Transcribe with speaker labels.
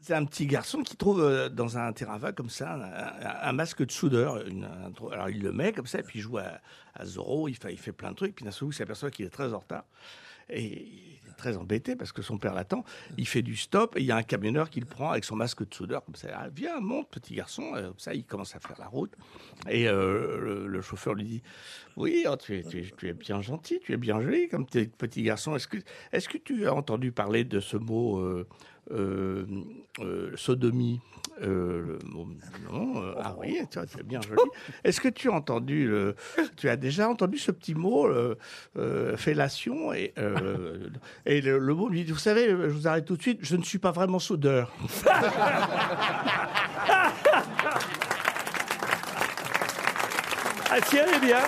Speaker 1: c'est un petit garçon qui trouve euh, dans un terrain vague comme ça un, masque de soudeur. alors il le met comme ça, et puis il joue à, à Zorro, il fait, il fait plein de trucs, puis d'un seul coup il s'aperçoit qu'il est très en retard. Et il est très embêté parce que son père l'attend. Il fait du stop et il y a un camionneur qui le prend avec son masque de soudeur comme ça. Ah, viens, monte, petit garçon. Euh, Comme ça, il commence à faire la route. Et euh, le, chauffeur lui dit Oui, oh, tu, es, bien gentil, tu es bien joli comme petit garçon. Est-ce que, tu as entendu parler de ce mot euh, sodomie? Euh, Non, euh, ah oui, es bien joli. Est-ce que tu as entendu, le, tu as déjà entendu ce petit mot euh, fellation et, euh, et le, le mot lui dit Vous savez, je vous arrête tout de suite, je ne suis pas vraiment soudeur. ah si, elle est bien.